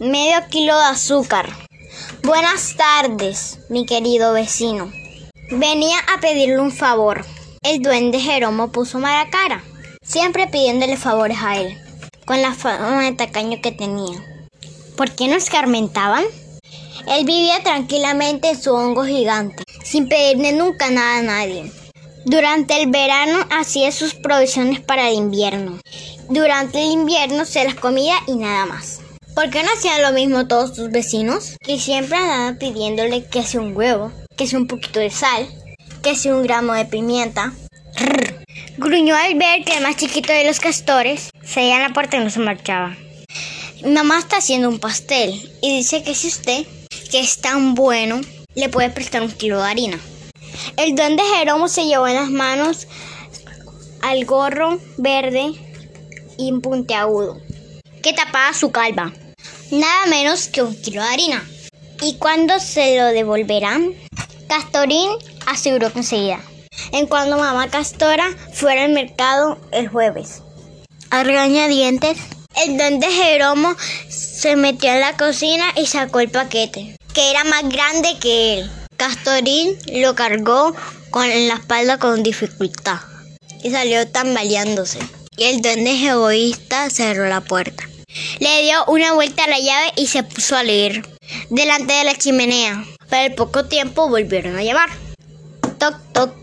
medio kilo de azúcar. Buenas tardes, mi querido vecino. Venía a pedirle un favor. El duende Jeromo puso mala cara, siempre pidiéndole favores a él, con la fama de tacaño que tenía. ¿Por qué no escarmentaban? Él vivía tranquilamente en su hongo gigante, sin pedirle nunca nada a nadie. Durante el verano hacía sus provisiones para el invierno. Durante el invierno se las comía y nada más. ¿Por qué no hacían lo mismo todos sus vecinos? Que siempre andaban pidiéndole que sea un huevo, que sea un poquito de sal, que sea un gramo de pimienta. Gruñó al ver que el más chiquito de los castores se en la puerta y no se marchaba. Mamá está haciendo un pastel y dice que si usted, que es tan bueno, le puede prestar un kilo de harina. El duende Jeromo se llevó en las manos al gorro verde y puntiagudo que tapaba su calva, nada menos que un kilo de harina. ¿Y cuándo se lo devolverán? Castorín aseguró enseguida, en cuando mamá Castora fuera al mercado el jueves. A regañadientes, el duende Jeromo se metió en la cocina y sacó el paquete, que era más grande que él. Castorín lo cargó con la espalda con dificultad y salió tambaleándose. Y el duende egoísta cerró la puerta. Le dio una vuelta a la llave y se puso a leer delante de la chimenea. Pero al poco tiempo volvieron a llamar. Toc, toc,